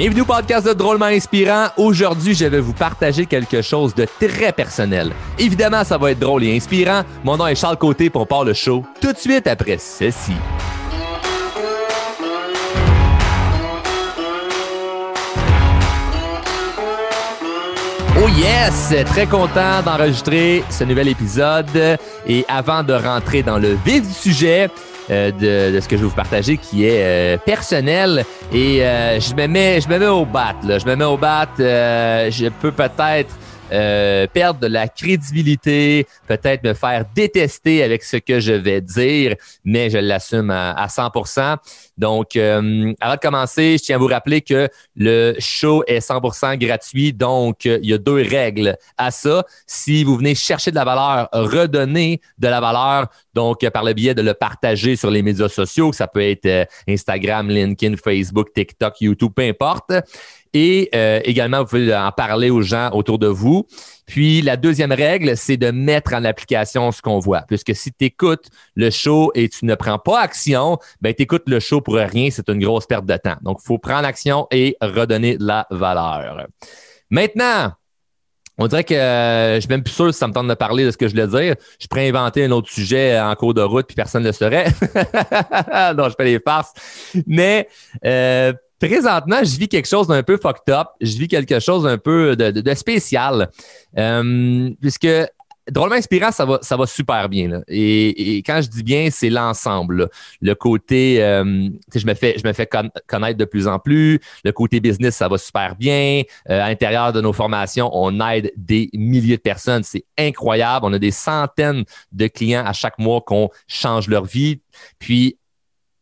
Bienvenue au podcast de Drôlement Inspirant. Aujourd'hui, je vais vous partager quelque chose de très personnel. Évidemment, ça va être drôle et inspirant. Mon nom est Charles Côté pour part le show tout de suite après ceci. Oh yes! Très content d'enregistrer ce nouvel épisode. Et avant de rentrer dans le vif du sujet, euh, de, ce que je vais vous partager qui est euh, personnel et euh, je me mets je me mets au bat là. je me mets au bat je peux peut-être euh, perdre de la crédibilité, peut-être me faire détester avec ce que je vais dire, mais je l'assume à, 100%. Donc, euh, avant de commencer, je tiens à vous rappeler que le show est 100% gratuit. Donc, il y a deux règles à ça. Si vous venez chercher de la valeur, redonner de la valeur, donc par le biais de le partager sur les médias sociaux, ça peut être euh, Instagram, LinkedIn, Facebook, TikTok, YouTube, peu importe. Et euh, également, vous pouvez en parler aux gens autour de vous. Puis la deuxième règle, c'est de mettre en application ce qu'on voit. Puisque si tu écoutes le show et tu ne prends pas action, ben tu écoutes le show pour rien, c'est une grosse perte de temps. Donc, il faut prendre action et redonner de la valeur. Maintenant, on dirait que euh, je suis même plus sûr si ça me tente de parler de ce que je voulais dire. Je pourrais inventer un autre sujet en cours de route puis personne ne le saurait. Donc, je fais les farces. Mais euh, présentement, je vis quelque chose d'un peu fucked up. Je vis quelque chose d'un peu de, spécial. Euh, puisque drôlement inspirant, ça va, ça va super bien. Et, quand je dis bien, c'est l'ensemble. Le côté, euh, je me fais, je me fais connaître de plus en plus. Le côté business, ça va super bien. Euh, à l'intérieur de nos formations, on aide des milliers de personnes. C'est incroyable. On a des centaines de clients à chaque mois qu'on change leur vie. Puis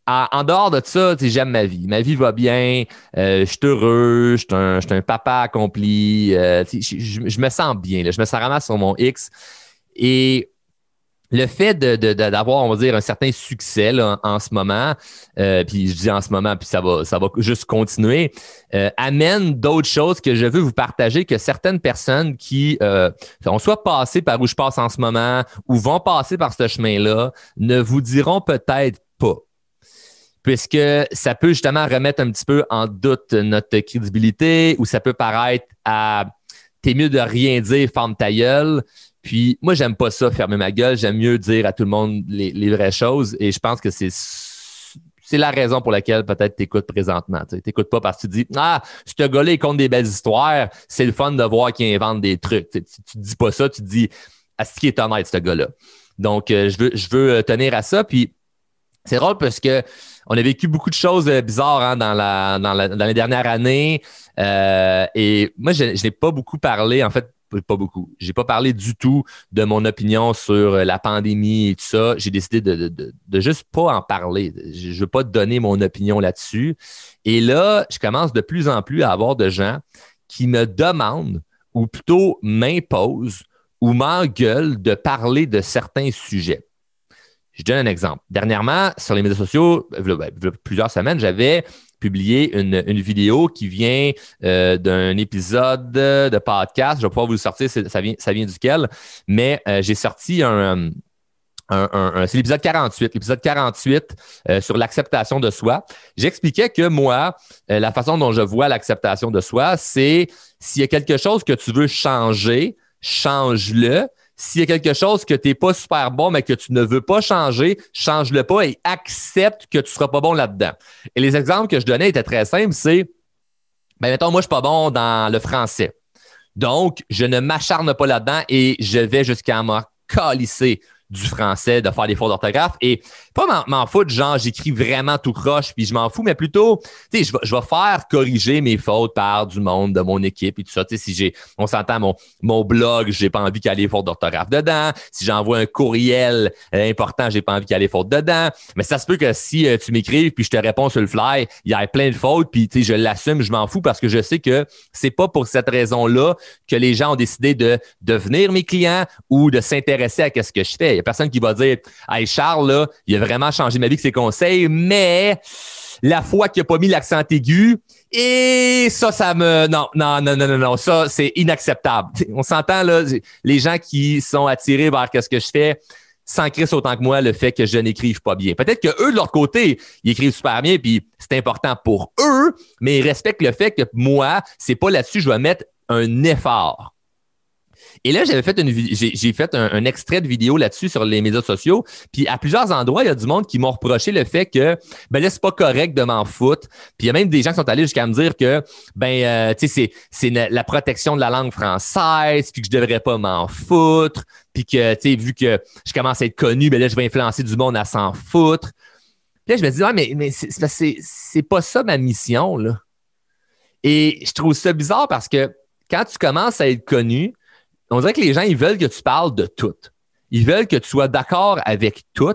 en dehors de ça, j'aime ma vie. Ma vie va bien. Euh, je suis heureux. Je suis un, papa accompli. Euh, je, me sens bien. Je me sens vraiment sur mon X. Et le fait d'avoir, on va dire, un certain succès en ce moment, euh, puis je dis en ce moment, puis ça va, ça va juste continuer, amène d'autres choses que je veux vous partager que certaines personnes qui ont soit passé par où je passe en ce moment ou vont passer par ce chemin-là ne vous diront peut-être pas puisque ça peut justement remettre un petit peu en doute notre crédibilité ou ça peut paraître à t'es mieux de rien dire, ferme ta gueule. Puis moi, j'aime pas ça, fermer ma gueule. J'aime mieux dire à tout le monde les, vraies choses. Et je pense que c'est c'est la raison pour laquelle peut-être tu écoutes présentement. Tu n'écoutes pas parce que tu dis Ah, ce gars-là, il compte des belles histoires. C'est le fun de voir qu'il invente des trucs. Tu, ne dis pas ça, tu dis à ce qui est honnête, ce gars-là. Donc, euh, je, veux, je veux euh, tenir à ça. Puis c'est drôle parce que on a vécu beaucoup de choses euh, bizarres hein, dans, la, dans, la, dans les dernières années. Euh, et moi, je, n'ai pas beaucoup parlé, en fait, pas beaucoup. J'ai pas parlé du tout de mon opinion sur euh, la pandémie et tout ça. J'ai décidé de, de, de, juste pas en parler. Je, je veux pas donner mon opinion là-dessus. Et là, je commence de plus en plus à avoir de gens qui me demandent, ou plutôt m'imposent, ou m'engueulent de parler de certains sujets. Je donne un exemple. Dernièrement, sur les médias sociaux, a plusieurs semaines, j'avais publié une, vidéo qui vient euh, d'un épisode de podcast. Je vais pouvoir vous le sortir, ça vient, ça vient duquel, mais euh, j'ai sorti un, c'est l'épisode 48, l'épisode 48 euh, sur l'acceptation de soi. J'expliquais que moi, la façon dont je vois l'acceptation de soi, c'est s'il y a quelque chose que tu veux changer, change-le. S'il y a quelque chose que tu n'es pas super bon, mais que tu ne veux pas changer, change-le pas et accepte que tu ne seras pas bon là-dedans. Et les exemples que je donnais étaient très simples, c'est, ben, mettons, moi, je ne suis pas bon dans le français. Donc, je ne m'acharne pas là-dedans et je vais jusqu'à me calisser du français, de faire des fautes d'orthographe et pas m'en foutre, genre j'écris vraiment tout croche puis je m'en fous, mais plutôt, tu sais, je vais, je vais faire corriger mes fautes par du monde de mon équipe et tout ça. Tu sais, si j'ai, on s'entend, mon, mon blog, j'ai pas envie qu'il y ait des fautes d'orthographe dedans. Si j'envoie un courriel important, j'ai pas envie qu'il y ait des fautes dedans. Mais ça se peut que si euh, tu m'écrives puis je te réponds sur le fly, il y a plein de fautes puis tu sais, je l'assume, je m'en fous parce que je sais que c'est pas pour cette raison-là que les gens ont décidé de devenir mes clients ou de s'intéresser à ce que je fais. Il y a personne qui va dire, hey Charles, là, il a vraiment changé ma vie avec ses conseils, mais la fois qu'il n'a pas mis l'accent aigu, et ça, ça me. Non, non, non, non, non, non. Ça, c'est inacceptable. On s'entend, là, les gens qui sont attirés vers ce que je fais, sans créer autant que moi le fait que je n'écrive pas bien. Peut-être que eux, de leur côté, ils écrivent super bien, puis c'est important pour eux, mais ils respectent le fait que moi, c'est pas là-dessus, je dois mettre un effort. Et là, j'avais fait une j'ai fait un, extrait de vidéo là-dessus sur les médias sociaux. Puis à plusieurs endroits, il y a du monde qui m'ont reproché le fait que ben là, c'est pas correct de m'en foutre. Puis il y a même des gens qui sont allés jusqu'à me dire que ben euh, c'est la protection de la langue française, puis que je devrais pas m'en foutre, puis que tu sais, vu que je commence à être connu, ben là, je vais influencer du monde à s'en foutre. Puis là, je me dis, ah, mais, mais c'est pas ça ma mission, là. Et je trouve ça bizarre parce que quand tu commences à être connu, on dirait que les gens, ils veulent que tu parles de tout. Ils veulent que tu sois d'accord avec tout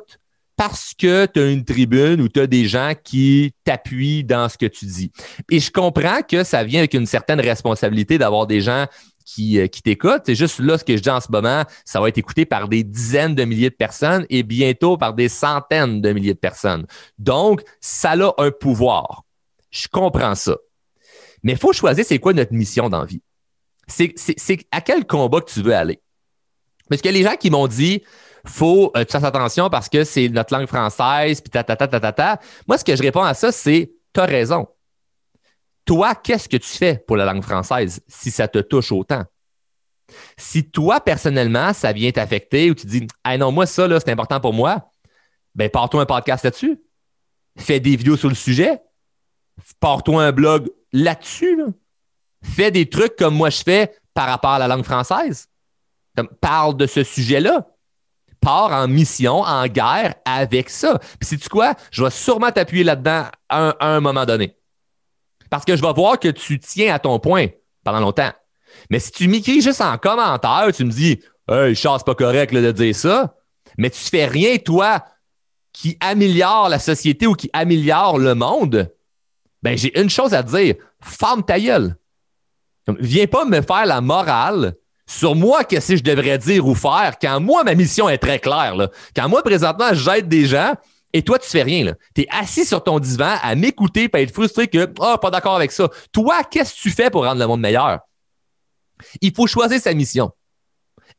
parce que tu as une tribune ou tu as des gens qui t'appuient dans ce que tu dis. Et je comprends que ça vient avec une certaine responsabilité d'avoir des gens qui, euh, qui t'écoutent. C'est juste là ce que je dis en ce moment, ça va être écouté par des dizaines de milliers de personnes et bientôt par des centaines de milliers de personnes. Donc, ça a un pouvoir. Je comprends ça. Mais il faut choisir c'est quoi notre mission dans la vie c'est à quel combat que tu veux aller? Parce que les gens qui m'ont dit, faut euh, tu fasses attention parce que c'est notre langue française, puis ta, ta, ta, ta, Moi, ce que je réponds à ça, c'est, tu as raison. Toi, qu'est-ce que tu fais pour la langue française si ça te touche autant? Si toi, personnellement, ça vient t'affecter ou tu dis, ah non, moi, ça, c'est important pour moi, ben, pars-toi un podcast là-dessus. Fais des vidéos sur le sujet. Pars-toi un blog là-dessus. Là. Fais des trucs comme moi je fais par rapport à la langue française. Parle de ce sujet-là. Pars en mission, en guerre avec ça. Puis, sais-tu quoi? Je vais sûrement t'appuyer là-dedans à un, moment donné. Parce que je vais voir que tu tiens à ton point pendant longtemps. Mais si tu m'écris juste en commentaire, tu me dis Hey, Charles, c'est pas correct de dire ça, mais tu fais rien, toi, qui améliore la société ou qui améliore le monde, ben j'ai une chose à te dire. Ferme ta gueule viens pas me faire la morale sur moi, qu'est-ce que je devrais dire ou faire quand moi, ma mission est très claire. Là. Quand moi, présentement, j'aide des gens et toi, tu fais rien. Tu es assis sur ton divan à m'écouter et être frustré que, oh, pas d'accord avec ça. Toi, qu'est-ce que tu fais pour rendre le monde meilleur? Il faut choisir sa mission.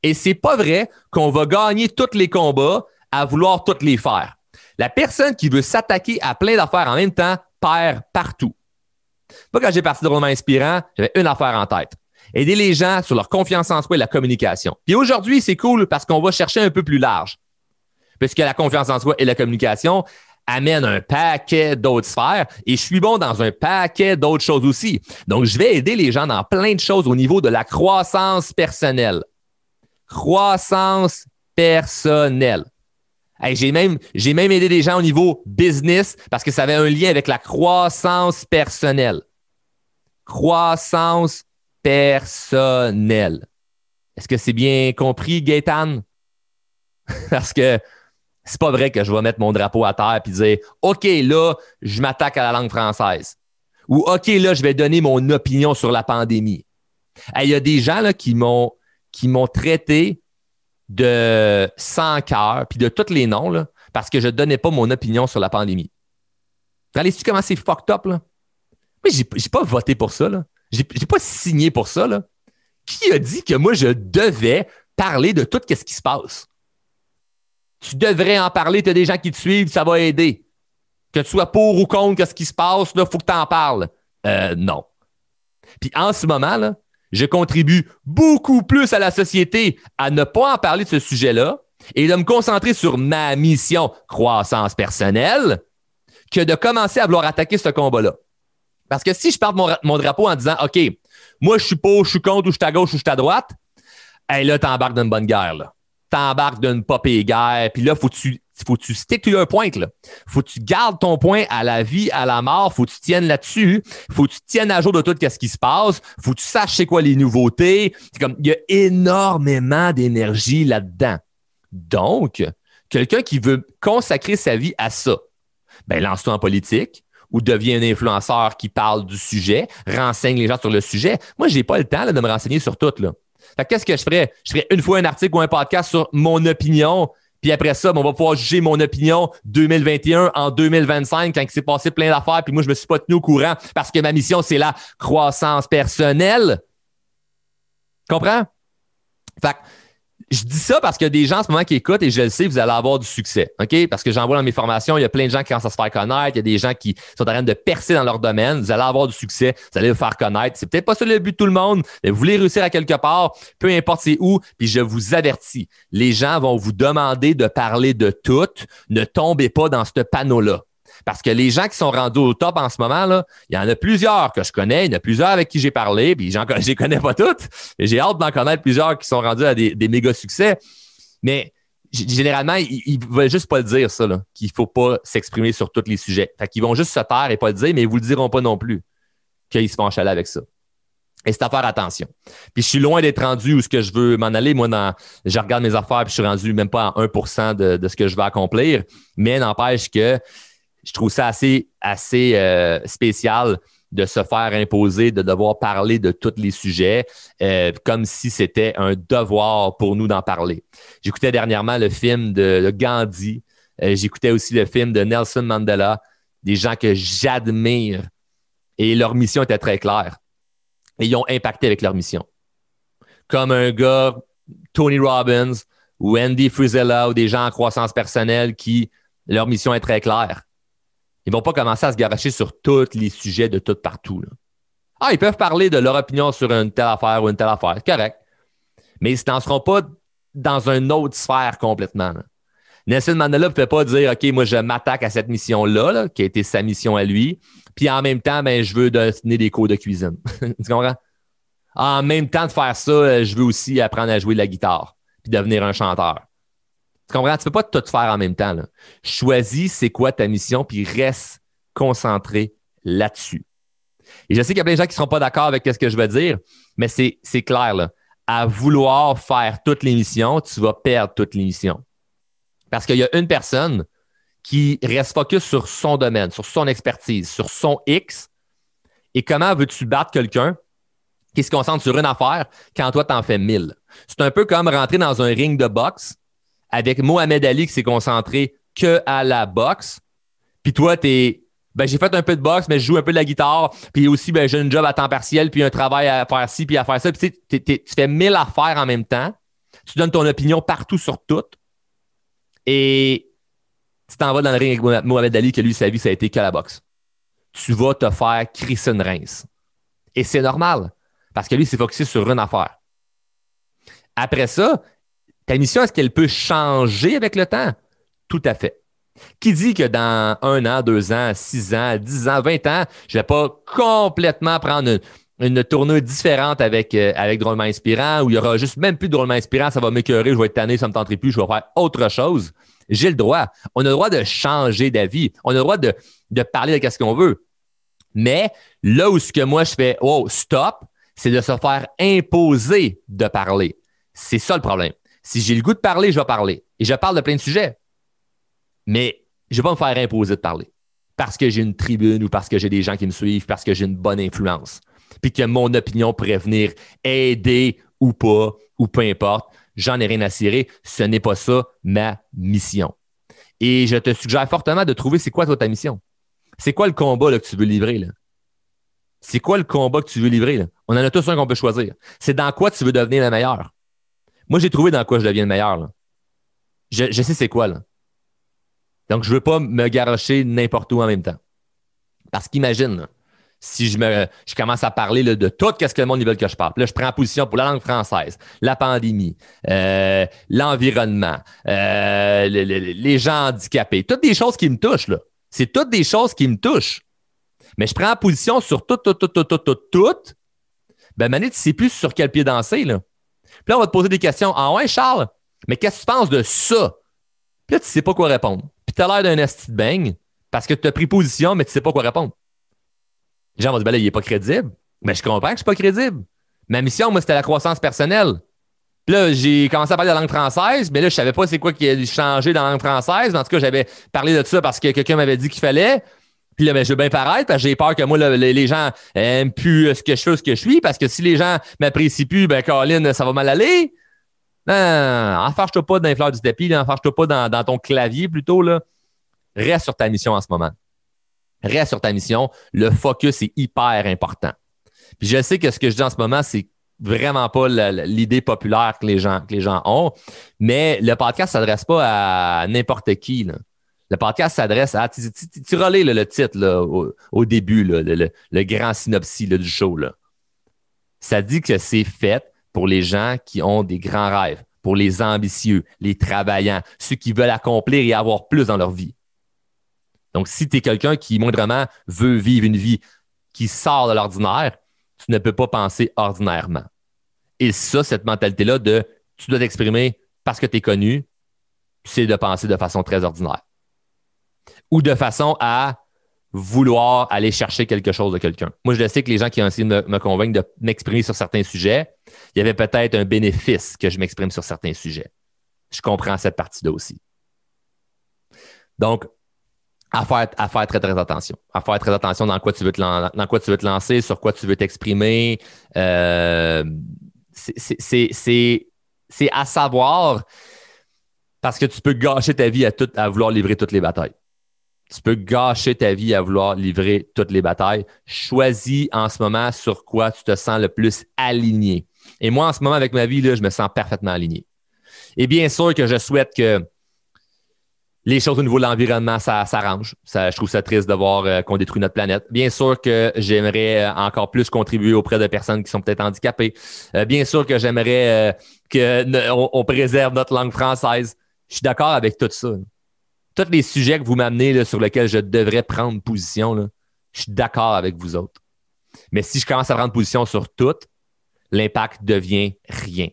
Et c'est pas vrai qu'on va gagner tous les combats à vouloir toutes les faire. La personne qui veut s'attaquer à plein d'affaires en même temps perd partout. Moi, quand j'ai parti de Roman Inspirant, j'avais une affaire en tête. Aider les gens sur leur confiance en soi et la communication. Puis aujourd'hui, c'est cool parce qu'on va chercher un peu plus large. Puisque la confiance en soi et la communication amènent un paquet d'autres sphères et je suis bon dans un paquet d'autres choses aussi. Donc, je vais aider les gens dans plein de choses au niveau de la croissance personnelle. Croissance personnelle j'ai même, j'ai même aidé des gens au niveau business parce que ça avait un lien avec la croissance personnelle. Croissance personnelle. Est-ce que c'est bien compris, Gaëtan? parce que c'est pas vrai que je vais mettre mon drapeau à terre et dire OK, là, je m'attaque à la langue française. Ou OK, là, je vais donner mon opinion sur la pandémie. Il y a des gens qui m'ont traité de sans cœur, puis de tous les noms, parce que je ne donnais pas mon opinion sur la pandémie. Regardez-tu comment c'est fucked up, là? Mais j'ai, pas voté pour ça, là. J'ai, pas signé pour ça, là. Qui a dit que moi, je devais parler de tout ce qui se passe? Tu devrais en parler, tu as des gens qui te suivent, ça va aider. Que tu sois pour ou contre ce qui se passe, il faut que tu en parles. Euh, non. Puis en ce moment, là, je contribue beaucoup plus à la société à ne pas en parler de ce sujet-là et de me concentrer sur ma mission croissance personnelle que de commencer à vouloir attaquer ce combat-là. Parce que si je porte mon, drapeau en disant OK, moi je suis pas, je suis contre, ou je suis à gauche, ou je suis à droite, hey, là, t'embarques dans une bonne guerre. Là. T'embarques d'une popée guerre, puis là, faut tu faut que tu stick to your point. Là. Faut que tu gardes ton point à la vie, à la mort. Faut que tu tiennes là-dessus. Faut que tu tiennes à jour de tout ce qui se passe. Faut que tu saches c'est quoi les nouveautés. Comme, il y a énormément d'énergie là-dedans. Donc, quelqu'un qui veut consacrer sa vie à ça, ben, lance-toi en politique ou deviens un influenceur qui parle du sujet, renseigne les gens sur le sujet. Moi, j'ai pas le temps de me renseigner sur tout. Qu'est-ce que je ferais? Je ferais une fois un article ou un podcast sur mon opinion puis après ça, ben, on va pouvoir juger mon opinion 2021 en 2025 quand il s'est passé plein d'affaires. Puis moi, je me suis pas tenu au courant parce que ma mission, c'est la croissance personnelle. Comprends? Fait je dis ça parce qu'il y a des gens en ce moment qui écoutent et je le sais, vous allez avoir du succès. OK? Parce que j'en vois dans mes formations, il y a plein de gens qui commencent à se faire connaître, il y a des gens qui sont en train de percer dans leur domaine. Vous allez avoir du succès, vous allez vous faire connaître. C'est peut-être pas ça le but de tout le monde, mais vous voulez réussir à quelque part, peu importe c'est où, puis je vous avertis, les gens vont vous demander de parler de tout. Ne tombez pas dans ce panneau-là. Parce que les gens qui sont rendus au top en ce moment, il y en a plusieurs que je connais, il y en a plusieurs avec qui j'ai parlé, puis je ne les connais pas toutes. Et j'ai hâte d'en connaître plusieurs qui sont rendus à des, méga succès. Mais généralement, ils ne veulent juste pas le dire, ça, qu'il ne faut pas s'exprimer sur tous les sujets. Fait qu'ils vont juste se taire et pas le dire, mais ils ne vous le diront pas non plus qu'ils se font enchaler avec ça. Et c'est à faire attention. Puis je suis loin d'être rendu où ce que je veux m'en aller. Moi, je regarde mes affaires puis je suis rendu même pas à 1 de, de ce que je veux accomplir. Mais n'empêche que je trouve ça assez, assez euh, spécial de se faire imposer, de devoir parler de tous les sujets, euh, comme si c'était un devoir pour nous d'en parler. J'écoutais dernièrement le film de, Gandhi, euh, j'écoutais aussi le film de Nelson Mandela, des gens que j'admire, et leur mission était très claire. Et ils ont impacté avec leur mission. Comme un gars, Tony Robbins, ou Andy Frizella, ou des gens en croissance personnelle qui, leur mission est très claire ils vont pas commencer à se garocher sur tous les sujets de tout partout. Ah, ils peuvent parler de leur opinion sur une telle affaire ou une telle affaire. Correct. Mais ils ne seront pas dans une autre sphère complètement. Nelson Mandela ne peut pas dire OK, moi, je m'attaque à cette mission-là, qui a été sa mission à lui. Puis en même temps, ben, je veux donner des cours de cuisine. tu comprends? En même temps de faire ça, je veux aussi apprendre à jouer de la guitare puis devenir un chanteur. Tu comprends? Tu peux pas tout faire en même temps. Choisis c'est quoi ta mission, puis reste concentré là-dessus. Et je sais qu'il y a plein de gens qui ne seront pas d'accord avec ce que je veux dire, mais c'est, clair. Là. À vouloir faire toutes les missions, tu vas perdre toutes les missions. Parce qu'il y a une personne qui reste focus sur son domaine, sur son expertise, sur son X. Et comment veux-tu battre quelqu'un qui se concentre sur une affaire quand toi, tu en fais mille? C'est un peu comme rentrer dans un ring de boxe avec Mohamed Ali qui s'est concentré que à la boxe. Puis toi, t'es. Ben, j'ai fait un peu de boxe, mais je joue un peu de la guitare. Puis aussi, ben, j'ai un job à temps partiel, puis un travail à faire ci, puis à faire ça. Puis tu fais mille affaires en même temps. Tu donnes ton opinion partout sur tout. Et tu t'en vas dans le ring avec Mohamed Ali, que lui, sa vie, ça a été que la boxe. Tu vas te faire Christian Reims. Et c'est normal, parce que lui, s'est focusé sur une affaire. Après ça, ta mission, est-ce qu'elle peut changer avec le temps? Tout à fait. Qui dit que dans un an, deux ans, six ans, dix ans, vingt ans, je ne vais pas complètement prendre une, tournure différente avec, euh, avec Drôlement Inspirant, où il y aura juste même plus de Drôlement Inspirant, ça va m'écœurer, je vais être tanné, ça ne me tenterait plus, je vais faire autre chose. J'ai le droit. On a le droit de changer d'avis. On a le droit de, parler de ce qu'on veut. Mais là où ce que moi je fais, oh, stop, c'est de se faire imposer de parler. C'est ça le problème. Si j'ai le goût de parler, je vais parler. Et je parle de plein de sujets. Mais je ne vais pas me faire imposer de parler. Parce que j'ai une tribune ou parce que j'ai des gens qui me suivent, parce que j'ai une bonne influence. Puis que mon opinion pourrait venir aider ou pas, ou peu importe. J'en ai rien à cirer. Ce n'est pas ça ma mission. Et je te suggère fortement de trouver c'est quoi toi, ta mission? C'est quoi le combat que tu veux livrer? C'est quoi le combat que tu veux livrer? On en a tous un qu'on peut choisir. C'est dans quoi tu veux devenir le meilleur? Moi, j'ai trouvé dans quoi je deviens le meilleur. Je, sais c'est quoi. Là. Donc, je ne veux pas me garocher n'importe où en même temps. Parce qu'imagine, si je, me, je commence à parler de tout ce que le monde veut que je parle. là, je prends position pour la langue française, la pandémie, euh, l'environnement, euh, les gens handicapés, toutes des choses qui me touchent. Là. C'est toutes des choses qui me touchent. Mais je prends position sur tout, tout, tout, tout, tout, tout, tout. Ben, Mané, tu sais plus sur quel pied danser. Là. Puis là, on va te poser des questions. Ah ouais, Charles, mais qu'est-ce que tu penses de ça? Puis là, tu ne sais pas quoi répondre. Puis tu as l'air d'un esti de bang parce que tu as pris position, mais tu ne sais pas quoi répondre. Les gens vont dire, ben là, il n'est pas crédible. Mais je comprends que je ne suis pas crédible. Ma mission, moi, c'était la croissance personnelle. Puis là, j'ai commencé à parler de la langue française, mais là, je savais pas c'est quoi qui a changé dans la langue française. Mais en tout cas, j'avais parlé de ça parce que quelqu'un m'avait dit qu'il fallait. Puis là, ben, je veux bien paraître parce que j'ai peur que moi, les, gens aiment plus ce que je fais, ce que je suis. Parce que si les gens m'apprécient plus, ben, Colin, ça va mal aller. Non, enfarge-toi pas dans les fleurs du tapis, enfarge-toi pas dans, ton clavier plutôt. Là. Reste sur ta mission en ce moment. Reste sur ta mission. Le focus est hyper important. Puis je sais que ce que je dis en ce moment, c'est vraiment pas l'idée populaire que les gens, que les gens ont. Mais le podcast s'adresse pas à n'importe qui. Le podcast s'adresse à. Tu, tu, le, titre au, début, le, grand synopsis du show. Ça dit que c'est fait pour les gens qui ont des grands rêves, pour les ambitieux, les travaillants, ceux qui veulent accomplir et avoir plus dans leur vie. Donc, si tu es quelqu'un qui moindrement veut vivre une vie qui sort de l'ordinaire, tu ne peux pas penser ordinairement. Et ça, cette mentalité-là de tu dois t'exprimer parce que tu es connu, c'est de penser de façon très ordinaire. Ou de façon à vouloir aller chercher quelque chose de quelqu'un. Moi, je sais que les gens qui ont essayé de me, convaincre de m'exprimer sur certains sujets, il y avait peut-être un bénéfice que je m'exprime sur certains sujets. Je comprends cette partie-là aussi. Donc, à faire, à faire très, très attention. À faire très attention dans quoi tu veux te, lancer, sur quoi tu veux t'exprimer. Euh, c'est à savoir parce que tu peux gâcher ta vie à, tout, à vouloir livrer toutes les batailles. Tu peux gâcher ta vie à vouloir livrer toutes les batailles. Choisis en ce moment sur quoi tu te sens le plus aligné. Et moi, en ce moment, avec ma vie, je me sens parfaitement aligné. Et bien sûr que je souhaite que les choses au niveau de l'environnement, ça s'arrange. Je trouve ça triste de voir euh, qu'on détruit notre planète. Bien sûr que j'aimerais euh, encore plus contribuer auprès de personnes qui sont peut-être handicapées. Euh, bien sûr que j'aimerais qu'on on préserve notre langue française. Je suis d'accord avec tout ça. Tous les sujets que vous m'amenez sur lesquels je devrais prendre position, je suis d'accord avec vous autres. Mais si je commence à prendre position sur tout, l'impact devient rien.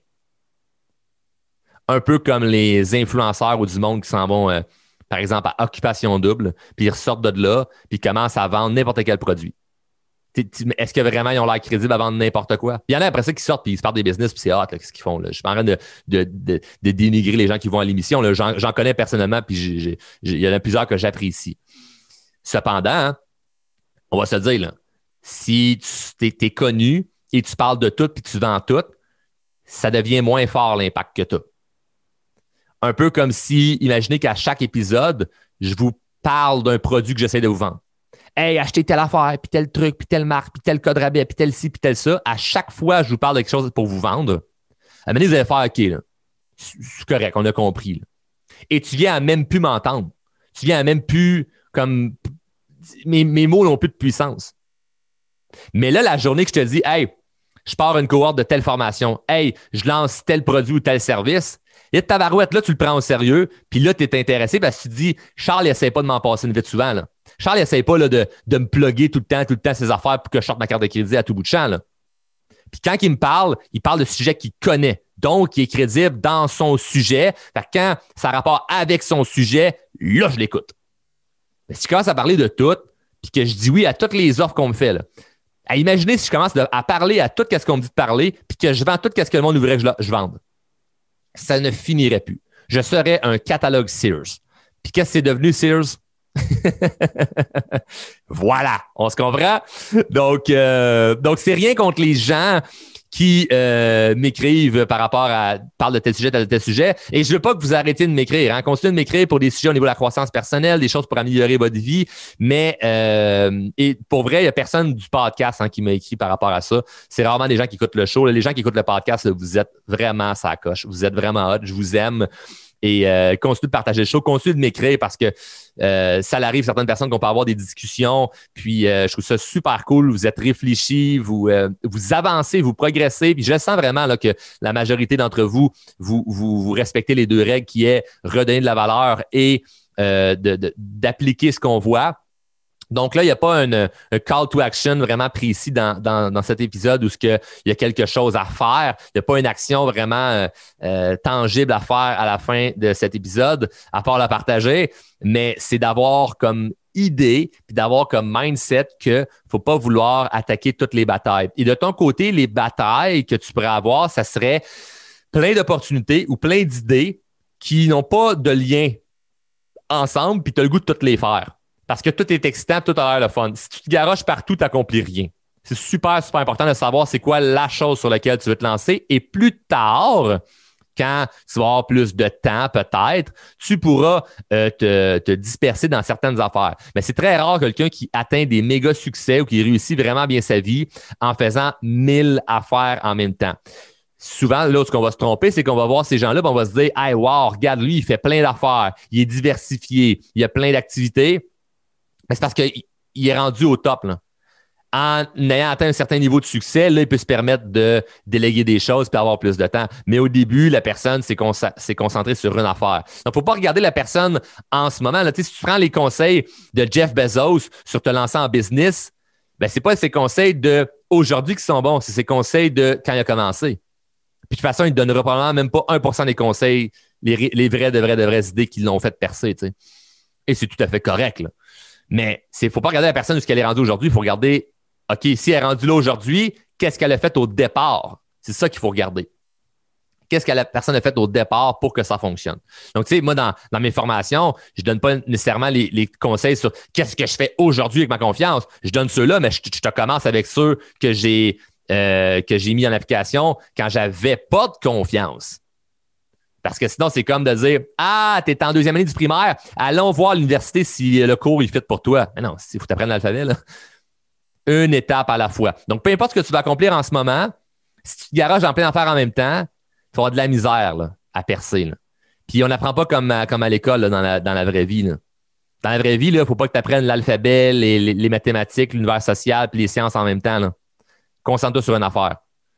Un peu comme les influenceurs ou du monde qui s'en vont par exemple, à occupation double, puis ils ressortent de là, puis ils commencent à vendre n'importe quel produit. Est-ce que vraiment ils ont l'air crédibles vendre n'importe quoi? Il y en a après ça qui sortent puis ils se partent des business puis c'est hot, qu'est-ce qu'ils font. Là? Je suis pas en train de, dénigrer les gens qui vont à l'émission. J'en connais personnellement puis il y en a plusieurs que j'apprécie. Cependant, hein, on va se dire, là, si tu es, connu et tu parles de tout puis tu vends tout, ça devient moins fort l'impact que tu un peu comme si, imaginez qu'à chaque épisode, je vous parle d'un produit que j'essaie de vous vendre. Hey, achetez telle affaire, puis tel truc, puis telle marque, puis tel code rabais, puis tel ci, puis tel ça. À chaque fois, je vous parle de quelque chose pour vous vendre. À vous allez faire OK. C'est correct, on a compris. Et tu viens à même plus m'entendre. Tu viens à même plus comme. Mes, mots n'ont plus de puissance. Mais là, la journée que je te dis, hey, je pars une cohorte de telle formation, hey, je lance tel produit ou tel service, et ta barouette, là, tu le prends au sérieux, puis là, tu es intéressé parce que tu te dis, Charles, il essaie pas de m'en passer une vite souvent. Là. Charles, il essaie pas là, de, de me plugger tout le temps, tout le temps ses affaires pour que je sorte ma carte de crédit à tout bout de champ. Là. Puis quand il me parle, il parle de sujets qu'il connaît. Donc, il est crédible dans son sujet. Fait quand ça rapporte avec son sujet, là, je l'écoute. Mais si je commence à parler de tout, puis que je dis oui à toutes les offres qu'on me fait, là, à imaginer si je commence à parler à tout ce qu'on me dit de parler, puis que je vends tout ce que le monde voudrait que je, je vende ça ne finirait plus. Je serais un catalogue Sears. Puis qu'est-ce que c'est devenu Sears? voilà, on se comprend. Donc, euh, donc c'est rien contre les gens qui euh, m'écrivent par rapport à parle de tel sujet, tel, tel sujet. Et je veux pas que vous arrêtiez de m'écrire. Hein. Continuez de m'écrire pour des sujets au niveau de la croissance personnelle, des choses pour améliorer votre vie. Mais euh, pour vrai, il y a personne du podcast hein, qui m'a écrit par rapport à ça. C'est rarement des gens qui écoutent le show. Les gens qui écoutent le podcast, vous êtes vraiment sa coche. Vous êtes vraiment hot. Je vous aime. Et euh, continue de partager le show, continue de m'écrire parce que euh, ça arrive certaines personnes qu'on peut avoir des discussions. Puis euh, je trouve ça super cool. Vous êtes réfléchis, vous, euh, vous avancez, vous progressez. Puis je sens vraiment là, que la majorité d'entre vous, vous, vous, respectez les deux règles qui est redonner de la valeur et d'appliquer de, ce qu'on voit. Donc là, il n'y a pas un, call to action vraiment précis dans, dans, cet épisode où il y a quelque chose à faire. Il n'y a pas une action vraiment euh, euh, tangible à faire à la fin de cet épisode, à part la partager. Mais c'est d'avoir comme idée, puis d'avoir comme mindset que faut pas vouloir attaquer toutes les batailles. Et de ton côté, les batailles que tu pourrais avoir, ça serait plein d'opportunités ou plein d'idées qui n'ont pas de lien ensemble, puis tu as le goût de toutes les faire. Parce que tout est excitant, tout a l'air le fun. Si tu te garoches partout, tu n'accomplis rien. C'est super, super important de savoir c'est quoi la chose sur laquelle tu veux te lancer. Et plus tard, quand tu vas avoir plus de temps, peut-être, tu pourras euh, te, te, disperser dans certaines affaires. Mais c'est très rare quelqu'un qui atteint des méga succès ou qui réussit vraiment bien sa vie en faisant mille affaires en même temps. Souvent, là, ce qu'on va se tromper, c'est qu'on va voir ces gens-là, on va se dire, hey, wow, regarde, lui, il fait plein d'affaires, il est diversifié, il a plein d'activités. Mais c'est parce qu'il est rendu au top. Là en ayant atteint un certain niveau de succès, là, il peut se permettre de déléguer des choses et avoir plus de temps. Mais au début, la personne s'est concentrée sur une affaire. Donc, faut pas regarder la personne en ce moment. Là. si tu prends les conseils de Jeff Bezos sur te lancer en business, ben, c'est pas ses conseils de aujourd'hui qui sont bons, c'est ses conseils de quand il a commencé. Puis de toute façon, il ne donnera probablement même pas 1% des conseils, les, les vraies, de vraies, de vraies idées qui l'ont fait percer. Et c'est tout à fait correct. Là. Mais il ne faut pas regarder la personne jusqu'elle est rendue aujourd'hui, il faut regarder OK, si elle est rendue là aujourd'hui, qu'est-ce qu'elle a fait au départ? C'est ça qu'il faut regarder. Qu'est-ce que la personne a fait au départ pour que ça fonctionne? Donc, tu sais, moi, dans, mes formations, je donne pas nécessairement les, conseils sur qu'est-ce que je fais aujourd'hui avec ma confiance. Je donne ceux-là, mais je, te commence avec ceux que j'ai euh, que j'ai mis en application quand j'avais pas de confiance. Parce que sinon, c'est comme de dire Ah, tu es en deuxième année du primaire, allons voir l'université si le cours il fit pour toi. Mais non, il faut t'apprendre l'alphabet. Là une étape à la fois. Donc, peu importe ce que tu vas accomplir en ce moment, si tu te garages en plein affaire en même temps, tu vas avoir de la misère à percer. Puis on n'apprend pas comme à, comme à l'école dans la, dans la, vraie vie. Dans la vraie vie, il ne faut pas que tu apprennes l'alphabet, les, les, mathématiques, l'univers social puis les sciences en même temps. Concentre-toi sur une affaire.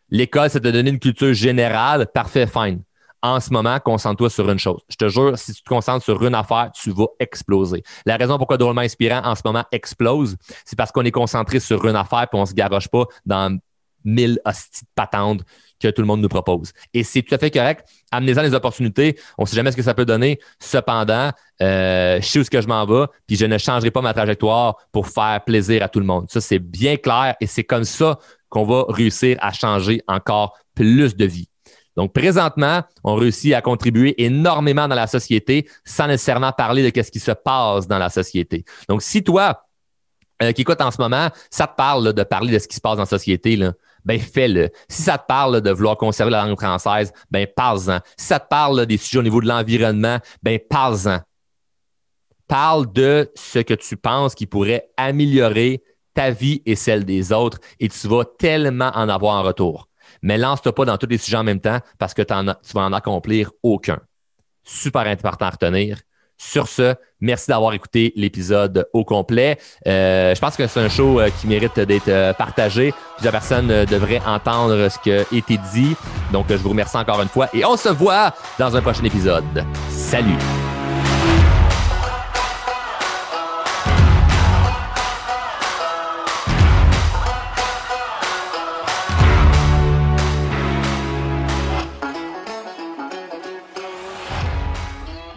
L'école, c'est de donner une culture générale. Parfait, fine en ce moment, concentre-toi sur une chose. Je te jure, si tu te concentres sur une affaire, tu vas exploser. La raison pourquoi Drôlement Inspirant en ce moment explose, c'est parce qu'on est concentré sur une affaire et on se garoche pas dans mille hosties patentes que tout le monde nous propose. Et c'est tout à fait correct. Amenez-en les opportunités. On ne sait jamais ce que ça peut donner. Cependant, euh, je sais où ce que je m'en vais, puis je ne changerai pas ma trajectoire pour faire plaisir à tout le monde. Ça, c'est bien clair et c'est comme ça qu'on va réussir à changer encore plus de vie. Donc, présentement, on réussit à contribuer énormément dans la société sans nécessairement parler de ce qui se passe dans la société. Donc, si toi, euh, qui écoutes en ce moment, ça te parle de parler de ce qui se passe dans la société, là, ben fais-le. Si ça te parle de vouloir conserver la langue française, ben parle-en. Si ça te parle des sujets au niveau de l'environnement, ben parle-en. Parle de ce que tu penses qui pourrait améliorer ta vie et celle des autres et tu vas tellement en avoir en retour mais lance-toi pas dans tous les sujets en même temps parce que tu vas en accomplir aucun. Super important à retenir. Sur ce, merci d'avoir écouté l'épisode au complet. Euh, je pense que c'est un show euh, qui mérite d'être euh, partagé. Plusieurs personnes devraient entendre ce qui a été dit. Donc, je vous remercie encore une fois et on se voit dans un prochain épisode. Salut!